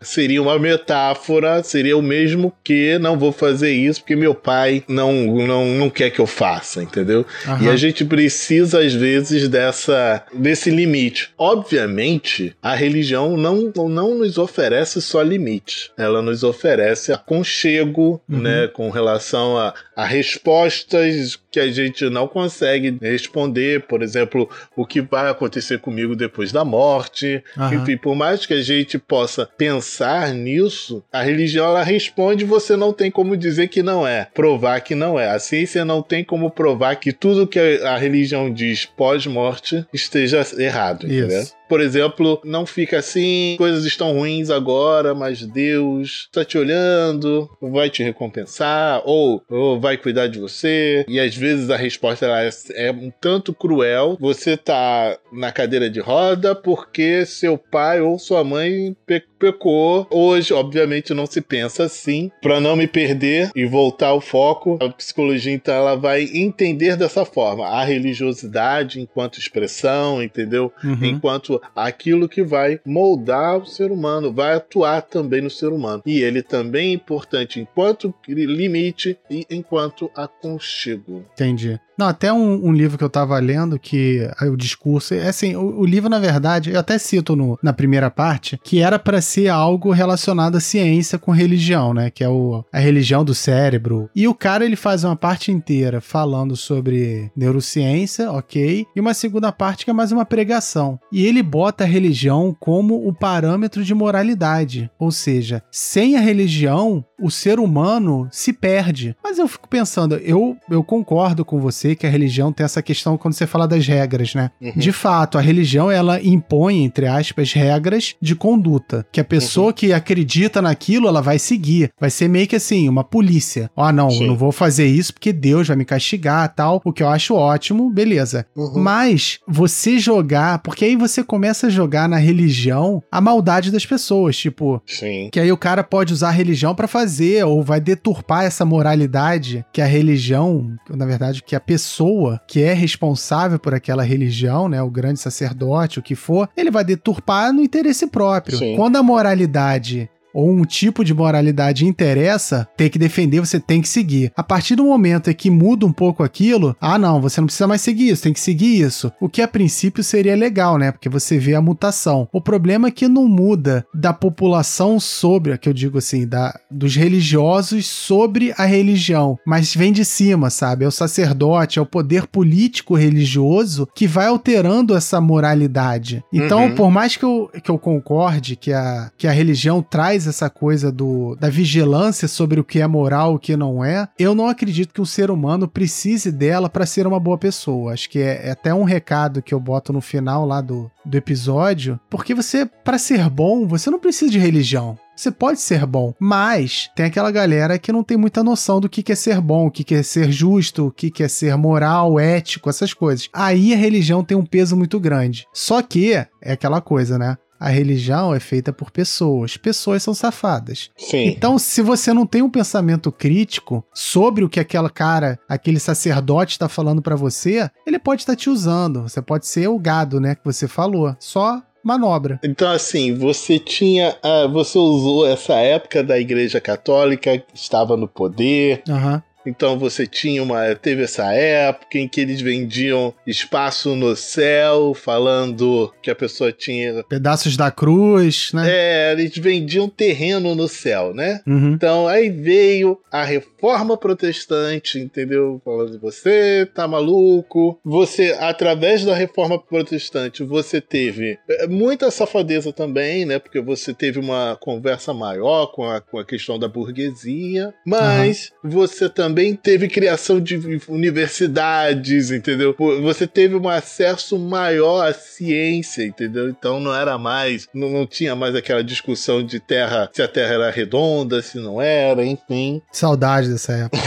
seria uma metáfora, seria o mesmo que não vou fazer isso porque meu pai não não, não quer que eu faça, entendeu? Uhum. E a gente precisa, às vezes, dessa desse limite. Obviamente, a religião não, não nos oferece só limite. Ela nos oferece aconchego, uhum. né? Com relação a, a respostas que a gente não consegue responder, por exemplo, o que vai acontecer comigo depois da morte. Uhum. Enfim, por mais que a gente possa pensar nisso, a religião ela responde, você não tem como dizer que não é, provar que não é. A ciência não tem como provar que tudo que a religião diz pós-morte esteja errado, entendeu? Por exemplo, não fica assim, coisas estão ruins agora, mas Deus está te olhando, vai te recompensar, ou, ou vai cuidar de você. E às vezes a resposta é, é um tanto cruel. Você tá na cadeira de roda porque seu pai ou sua mãe pe pecou. Hoje, obviamente, não se pensa assim. Para não me perder e voltar ao foco, a psicologia então ela vai entender dessa forma a religiosidade enquanto expressão, entendeu? Uhum. Enquanto aquilo que vai moldar o ser humano, vai atuar também no ser humano. E ele também é importante enquanto limite e enquanto aconchego. Entendi. Não, até um, um, livro que eu tava lendo que o discurso. É assim, o, o, livro, na verdade, eu até cito no, na primeira parte, que era para ser algo relacionado à ciência com religião, né? Que é o, a religião do cérebro. E o cara, ele faz uma parte inteira falando sobre neurociência, ok? E uma segunda parte que é mais uma pregação. E ele bota a religião como o parâmetro de moralidade. Ou seja, sem a religião, o ser humano se perde. Mas eu fico pensando, eu, eu concordo com você que a religião tem essa questão quando você fala das regras, né? Uhum. De fato, a religião ela impõe, entre aspas, regras de conduta. Que a pessoa uhum. que acredita naquilo, ela vai seguir. Vai ser meio que assim, uma polícia. Ó, oh, não, Sim. eu não vou fazer isso porque Deus vai me castigar tal. O que eu acho ótimo, beleza. Uhum. Mas você jogar, porque aí você começa a jogar na religião a maldade das pessoas. Tipo, Sim. que aí o cara pode usar a religião para fazer, ou vai deturpar essa moralidade que a religião, na verdade, que a pessoa que é responsável por aquela religião, né, o grande sacerdote, o que for, ele vai deturpar no interesse próprio. Sim. Quando a moralidade ou um tipo de moralidade interessa, tem que defender, você tem que seguir. A partir do momento em que muda um pouco aquilo, ah, não, você não precisa mais seguir isso, tem que seguir isso. O que a princípio seria legal, né? Porque você vê a mutação. O problema é que não muda da população sobre, que eu digo assim, da, dos religiosos sobre a religião, mas vem de cima, sabe? É o sacerdote, é o poder político religioso que vai alterando essa moralidade. Então, uhum. por mais que eu, que eu concorde que a, que a religião traz traz essa coisa do, da vigilância sobre o que é moral, o que não é, eu não acredito que um ser humano precise dela para ser uma boa pessoa. Acho que é, é, até um recado que eu boto no final lá do, do episódio, porque você, para ser bom, você não precisa de religião. Você pode ser bom, mas tem aquela galera que não tem muita noção do que é ser bom, o que é ser justo, o que é ser moral, ético, essas coisas. Aí a religião tem um peso muito grande. Só que é aquela coisa, né? A religião é feita por pessoas. Pessoas são safadas. Sim. Então, se você não tem um pensamento crítico sobre o que aquela cara, aquele sacerdote está falando para você, ele pode estar tá te usando. Você pode ser o gado, né, que você falou. Só manobra. Então, assim, você tinha. Uh, você usou essa época da Igreja Católica, que estava no poder. Uhum. Então você tinha uma. Teve essa época em que eles vendiam espaço no céu, falando que a pessoa tinha. Pedaços da cruz, né? É, eles vendiam terreno no céu, né? Uhum. Então aí veio a reforma protestante, entendeu? Falando, você tá maluco. Você, através da reforma protestante, você teve é, muita safadeza também, né? Porque você teve uma conversa maior com a, com a questão da burguesia, mas uhum. você também também teve criação de universidades, entendeu? Você teve um acesso maior à ciência, entendeu? Então não era mais, não, não tinha mais aquela discussão de terra, se a terra era redonda, se não era, enfim. Saudade dessa época.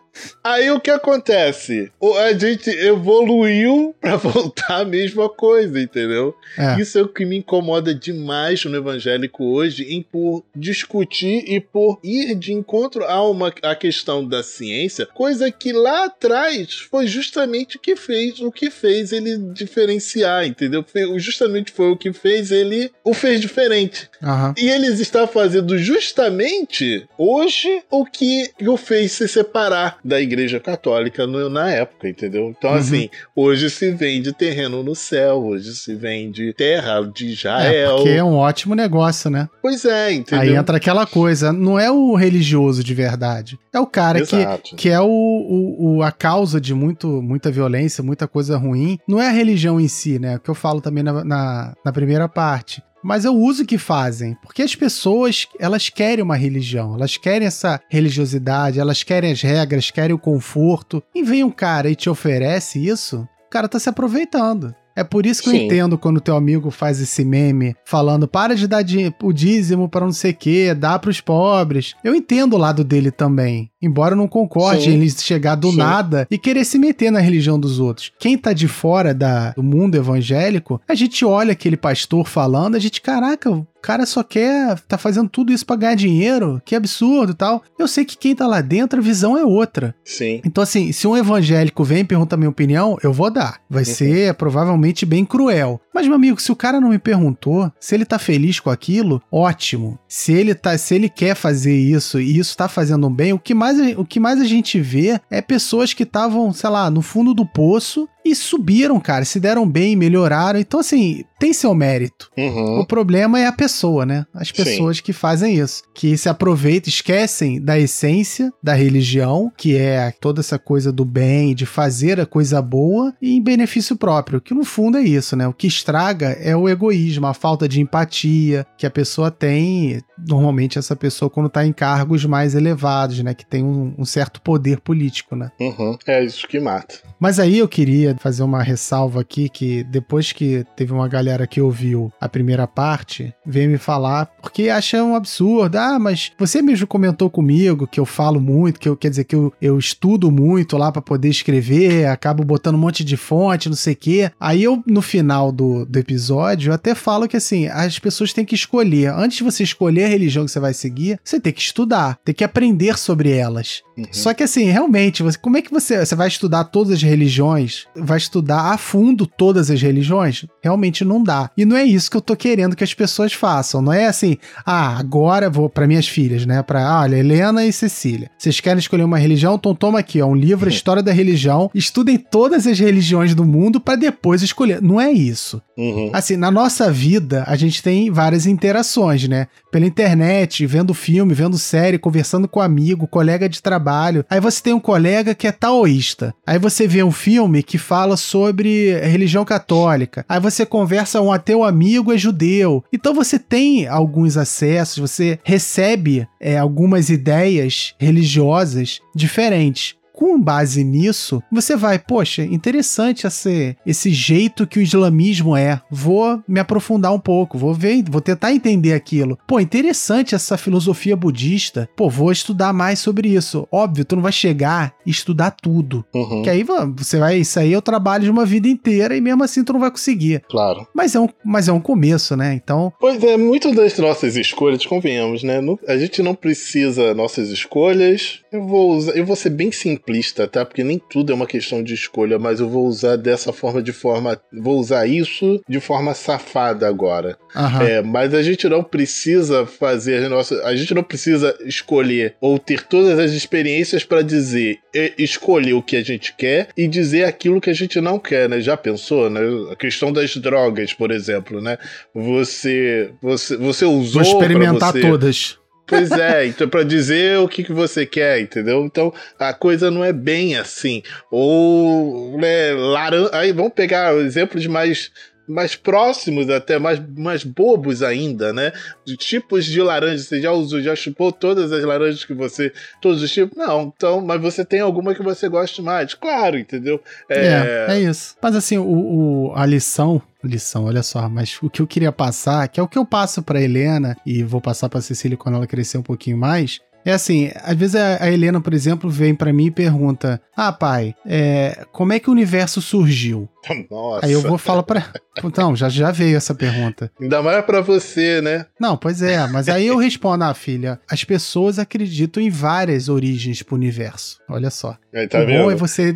Aí o que acontece? A gente evoluiu para voltar a mesma coisa, entendeu? É. Isso é o que me incomoda demais no evangélico hoje, em por discutir e por ir de encontro a uma a questão da ciência, coisa que lá atrás foi justamente o que fez o que fez ele diferenciar, entendeu? Foi, justamente foi o que fez ele o fez diferente. Uhum. E eles estão fazendo justamente hoje o que o fez se separar da Igreja Católica no, na época, entendeu? Então, uhum. assim, hoje se vende terreno no céu, hoje se vende terra de Israel. É, porque é um ótimo negócio, né? Pois é, entendeu? Aí entra aquela coisa, não é o religioso de verdade, é o cara que, que é o, o, o, a causa de muito, muita violência, muita coisa ruim. Não é a religião em si, né? O que eu falo também na, na, na primeira parte mas é o uso que fazem. Porque as pessoas, elas querem uma religião, elas querem essa religiosidade, elas querem as regras, querem o conforto. E vem um cara e te oferece isso, o cara tá se aproveitando. É por isso que Sim. eu entendo quando teu amigo faz esse meme falando para de dar o dízimo para não sei o que, dá para os pobres. Eu entendo o lado dele também. Embora eu não concorde Sim. em ele chegar do Sim. nada e querer se meter na religião dos outros. Quem tá de fora da, do mundo evangélico, a gente olha aquele pastor falando, a gente, caraca, cara só quer tá fazendo tudo isso pra ganhar dinheiro, que absurdo e tal. Eu sei que quem tá lá dentro, a visão é outra. Sim. Então, assim, se um evangélico vem e pergunta a minha opinião, eu vou dar. Vai uhum. ser provavelmente bem cruel. Mas, meu amigo, se o cara não me perguntou, se ele tá feliz com aquilo, ótimo. Se ele tá, se ele quer fazer isso e isso tá fazendo bem, o que mais, o que mais a gente vê é pessoas que estavam, sei lá, no fundo do poço e subiram, cara, se deram bem, melhoraram. Então, assim, tem seu mérito. Uhum. O problema é a pessoa, né? As pessoas Sim. que fazem isso, que se aproveitam, esquecem da essência da religião, que é toda essa coisa do bem, de fazer a coisa boa e em benefício próprio, que no fundo é isso, né? O que estraga é o egoísmo, a falta de empatia que a pessoa tem, normalmente essa pessoa quando tá em cargos mais elevados, né? Que tem um, um certo poder político, né? Uhum. É isso que mata. Mas aí eu queria fazer uma ressalva aqui que depois que teve uma galera que ouviu a primeira parte, veio me falar porque acha um absurdo. Ah, mas você mesmo comentou comigo que eu falo muito, que eu quer dizer que eu, eu estudo muito lá para poder escrever, acabo botando um monte de fonte, não sei o quê. Aí eu, no final do, do episódio, eu até falo que assim, as pessoas têm que escolher. Antes de você escolher a religião que você vai seguir, você tem que estudar, tem que aprender sobre elas. Uhum. Só que assim, realmente, você, como é que você, você vai estudar todas as religiões? Vai estudar a fundo todas as religiões? Realmente não dá. E não é isso que eu tô querendo que as pessoas façam. Não é assim, ah, agora vou para minhas filhas, né? Para, olha, Helena e Cecília. Vocês querem escolher uma religião? Então toma aqui, ó, um livro, História da Religião. Estudem todas as religiões do mundo para depois escolher. Não é isso. Uhum. Assim, na nossa vida, a gente tem várias interações, né? Pela internet, vendo filme, vendo série, conversando com amigo, colega de trabalho. Aí você tem um colega que é taoísta. Aí você vê um filme que fala sobre religião católica. Aí você conversa um ateu amigo é judeu. Então você tem alguns acessos, você recebe é, algumas ideias religiosas diferentes com base nisso, você vai, poxa, interessante esse, esse jeito que o islamismo é. Vou me aprofundar um pouco, vou ver, vou tentar entender aquilo. Pô, interessante essa filosofia budista. Pô, vou estudar mais sobre isso. Óbvio, tu não vai chegar e estudar tudo. Uhum. Que aí você vai, isso aí é o trabalho de uma vida inteira e mesmo assim tu não vai conseguir. Claro. Mas é um, mas é um começo, né? Então. Pois é, muito das nossas escolhas, convenhamos, né? A gente não precisa nossas escolhas. Eu vou usar, eu vou ser bem simplista, tá? Porque nem tudo é uma questão de escolha, mas eu vou usar dessa forma de forma. Vou usar isso de forma safada agora. Uhum. É, mas a gente não precisa fazer a nossa. A gente não precisa escolher ou ter todas as experiências para dizer escolher o que a gente quer e dizer aquilo que a gente não quer, né? Já pensou, né? A questão das drogas, por exemplo, né? Você você você usou Vou experimentar você... todas. Pois é, então para dizer o que, que você quer, entendeu? Então a coisa não é bem assim. Ou né, laranja. Aí vamos pegar exemplos mais mais próximos, até mais, mais bobos ainda, né? De tipos de laranja. Você já usou, já chupou todas as laranjas que você. Todos os tipos? Não, então, mas você tem alguma que você goste mais? Claro, entendeu? É, é, é isso. Mas assim, o, o, a lição lição, olha só, mas o que eu queria passar, que é o que eu passo para Helena e vou passar para Cecília quando ela crescer um pouquinho mais, é assim, às vezes a Helena, por exemplo, vem para mim e pergunta: Ah, pai, é, como é que o universo surgiu? Nossa. Aí eu vou falar para. Então, já, já veio essa pergunta. Ainda mais para você, né? Não, pois é, mas aí eu respondo: Ah, filha, as pessoas acreditam em várias origens pro universo. Olha só. Aí, tá o vendo? bom é você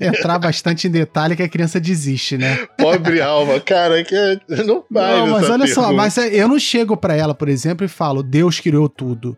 entrar bastante em detalhe que a criança desiste, né? Pobre alma, cara, que não vai. Não, mas olha pergunta. só, mas eu não chego para ela, por exemplo, e falo: Deus criou tudo.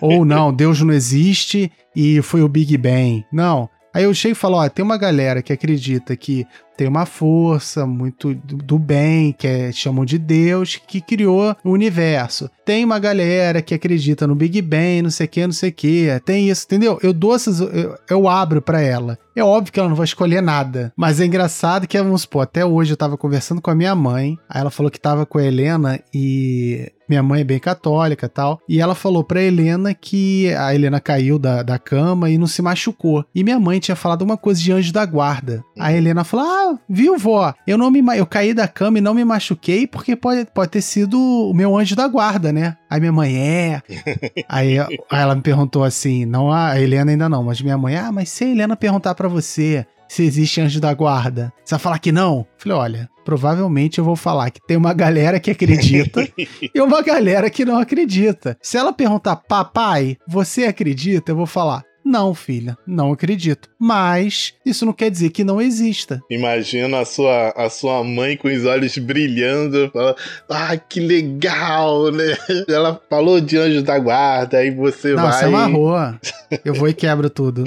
Ou não, Deus não existe e foi o Big Bang. Não. Aí eu chego e falo: ó, tem uma galera que acredita que tem uma força muito do bem, que é, chamam de Deus, que criou o universo. Tem uma galera que acredita no Big Bang, não sei o que, não sei o que. Tem isso, entendeu? Eu dou essas, eu, eu abro para ela. É óbvio que ela não vai escolher nada. Mas é engraçado que, vamos supor, até hoje eu tava conversando com a minha mãe. Aí ela falou que tava com a Helena e minha mãe é bem católica e tal. E ela falou pra Helena que a Helena caiu da, da cama e não se machucou. E minha mãe tinha falado uma coisa de anjo da guarda. A Helena falou: Ah, viu, vó? Eu não me eu caí da cama e não me machuquei porque pode, pode ter sido o meu anjo da guarda, né? Aí minha mãe, é. aí, aí ela me perguntou assim: não a Helena ainda não, mas minha mãe, ah, mas se a Helena perguntar para você se existe anjo da guarda. Você vai falar que não? Falei, olha, provavelmente eu vou falar que tem uma galera que acredita e uma galera que não acredita. Se ela perguntar, papai, você acredita? Eu vou falar, não, filha, não acredito. Mas isso não quer dizer que não exista. Imagina a sua, a sua mãe com os olhos brilhando, fala, ah, que legal, né? Ela falou de anjo da guarda, aí você não, vai. Não, você amarrou. Eu vou e quebro tudo.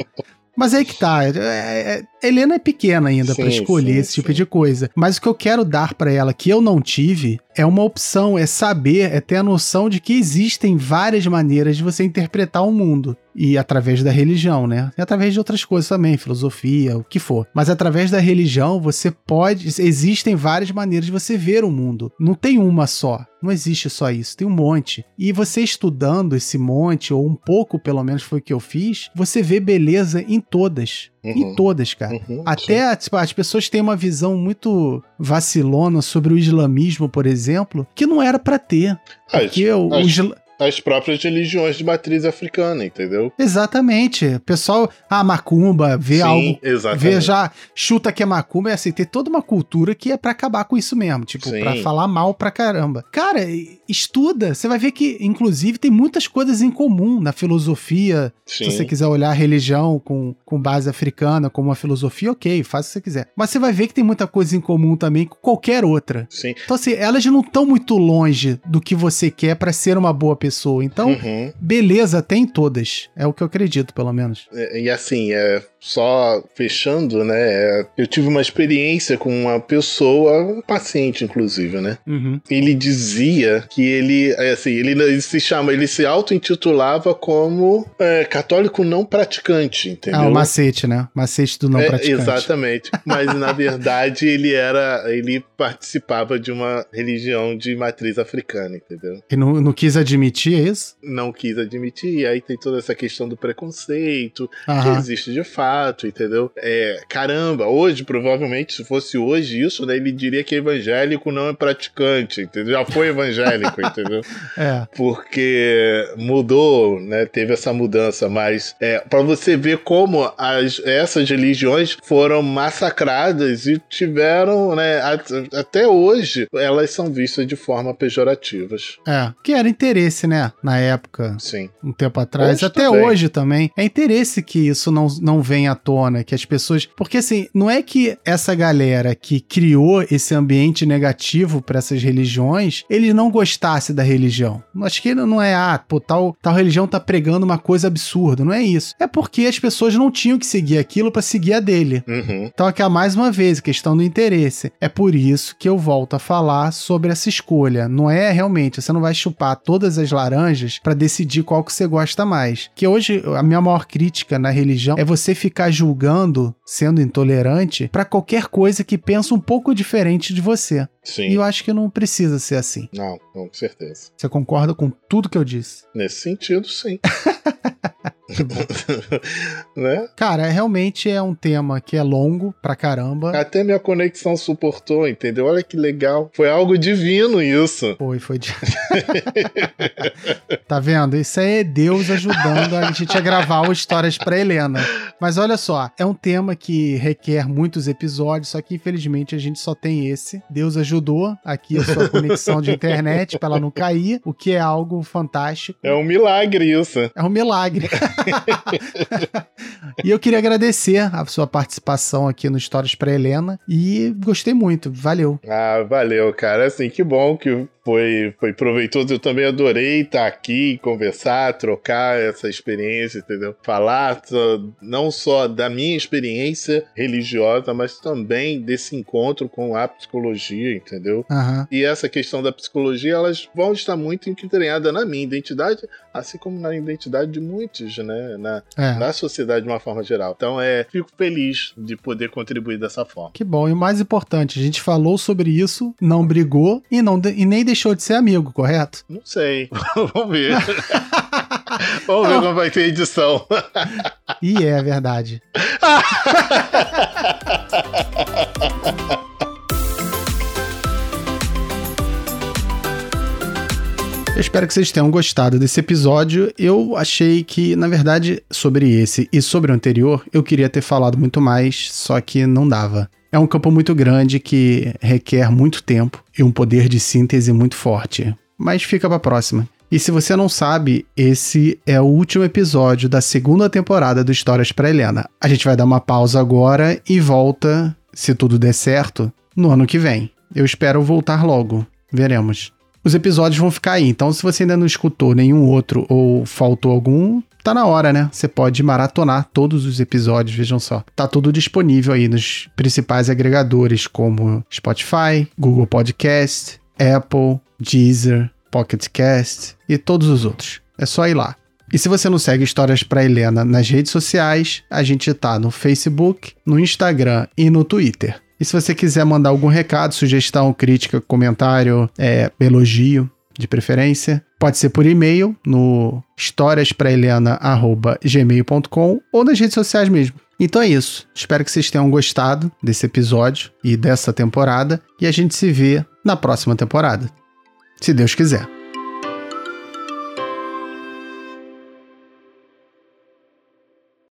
Mas aí que tá. É, é, Helena é pequena ainda para escolher sim, esse tipo sim. de coisa. Mas o que eu quero dar para ela, que eu não tive, é uma opção, é saber, é ter a noção de que existem várias maneiras de você interpretar o mundo. E através da religião, né? E através de outras coisas também, filosofia, o que for. Mas através da religião, você pode. Existem várias maneiras de você ver o mundo. Não tem uma só. Não existe só isso, tem um monte. E você estudando esse monte, ou um pouco pelo menos foi o que eu fiz, você vê beleza em todas. Uhum. Em todas, cara. Uhum, Até tipo, as pessoas têm uma visão muito vacilona sobre o islamismo, por exemplo, que não era para ter. Porque as, o, as, as próprias religiões de matriz africana, entendeu? Exatamente. O pessoal, ah, macumba, vê Sim, algo, exatamente. vê já, chuta que é macumba, é assim, tem toda uma cultura que é para acabar com isso mesmo, tipo, para falar mal pra caramba. Cara, estuda, você vai ver que, inclusive, tem muitas coisas em comum na filosofia. Sim. Se você quiser olhar a religião com, com base africana como uma filosofia, ok, faz o que você quiser. Mas você vai ver que tem muita coisa em comum também com qualquer outra. Sim. Então, assim, elas não estão muito longe do que você quer para ser uma boa pessoa pessoa. Então, uhum. beleza tem todas. É o que eu acredito, pelo menos. É, e assim, é, só fechando, né? É, eu tive uma experiência com uma pessoa, um paciente, inclusive, né? Uhum. Ele dizia que ele, é, assim, ele, ele se chama, ele se auto-intitulava como é, católico não praticante, entendeu? Ah, o macete, né? Macete do não é, praticante. Exatamente. Mas na verdade ele era, ele participava de uma religião de matriz africana, entendeu? E não, não quis admitir admitir isso? Não quis admitir, aí tem toda essa questão do preconceito, Aham. que existe de fato, entendeu? É, caramba, hoje, provavelmente, se fosse hoje isso, né, ele diria que evangélico não é praticante, entendeu? Já foi evangélico, entendeu? É. Porque mudou, né, teve essa mudança, mas é, para você ver como as, essas religiões foram massacradas e tiveram, né, até hoje, elas são vistas de forma pejorativas. É, que era interesse, né? Na época. Sim. Um tempo atrás. Hoje até também. hoje também. É interesse que isso não, não venha à tona, que as pessoas. Porque assim, não é que essa galera que criou esse ambiente negativo para essas religiões, ele não gostasse da religião. Acho que não é, ah, pô, tal, tal religião tá pregando uma coisa absurda. Não é isso. É porque as pessoas não tinham que seguir aquilo para seguir a dele. Uhum. Então aqui, mais uma vez, questão do interesse. É por isso que eu volto a falar sobre essa escolha. Não é realmente, você não vai chupar todas as laranjas para decidir qual que você gosta mais. Que hoje a minha maior crítica na religião é você ficar julgando, sendo intolerante, para qualquer coisa que pensa um pouco diferente de você. Sim. E eu acho que não precisa ser assim. Não, com certeza. Você concorda com tudo que eu disse? Nesse sentido, sim. né? Cara, realmente é um tema que é longo pra caramba. Até minha conexão suportou, entendeu? Olha que legal. Foi algo divino isso. Foi, foi. tá vendo? Isso aí é Deus ajudando a gente a gravar o Histórias pra Helena. Mas olha só, é um tema que requer muitos episódios, só que infelizmente a gente só tem esse. Deus ajudou aqui a sua conexão de internet pra ela não cair, o que é algo fantástico. É um milagre isso. É um milagre. e eu queria agradecer a sua participação aqui no Histórias para Helena e gostei muito, valeu. Ah, valeu, cara. Assim, que bom que foi, foi proveitoso. Eu também adorei estar aqui, conversar, trocar essa experiência, entendeu? Falar não só da minha experiência religiosa, mas também desse encontro com a psicologia, entendeu? Uhum. E essa questão da psicologia, elas vão estar muito entranhadas na minha identidade, assim como na identidade de muitos, né? Na, é. na sociedade de uma forma geral. Então, é, fico feliz de poder contribuir dessa forma. Que bom. E o mais importante, a gente falou sobre isso, não brigou e, não, e nem deixou de ser amigo, correto? Não sei. Vamos ver. Vamos ver como vai ter edição. e é verdade. Eu espero que vocês tenham gostado desse episódio. Eu achei que, na verdade, sobre esse e sobre o anterior, eu queria ter falado muito mais, só que não dava. É um campo muito grande que requer muito tempo e um poder de síntese muito forte. Mas fica para próxima. E se você não sabe, esse é o último episódio da segunda temporada do Histórias para Helena. A gente vai dar uma pausa agora e volta, se tudo der certo, no ano que vem. Eu espero voltar logo. Veremos. Os episódios vão ficar aí. Então, se você ainda não escutou nenhum outro ou faltou algum, tá na hora, né? Você pode maratonar todos os episódios, vejam só. Tá tudo disponível aí nos principais agregadores como Spotify, Google Podcast, Apple, Deezer, Pocket Cast e todos os outros. É só ir lá. E se você não segue Histórias para Helena nas redes sociais, a gente tá no Facebook, no Instagram e no Twitter. E se você quiser mandar algum recado, sugestão, crítica, comentário, é, elogio, de preferência, pode ser por e-mail no historiaspraeliana.gmail.com ou nas redes sociais mesmo. Então é isso. Espero que vocês tenham gostado desse episódio e dessa temporada. E a gente se vê na próxima temporada. Se Deus quiser.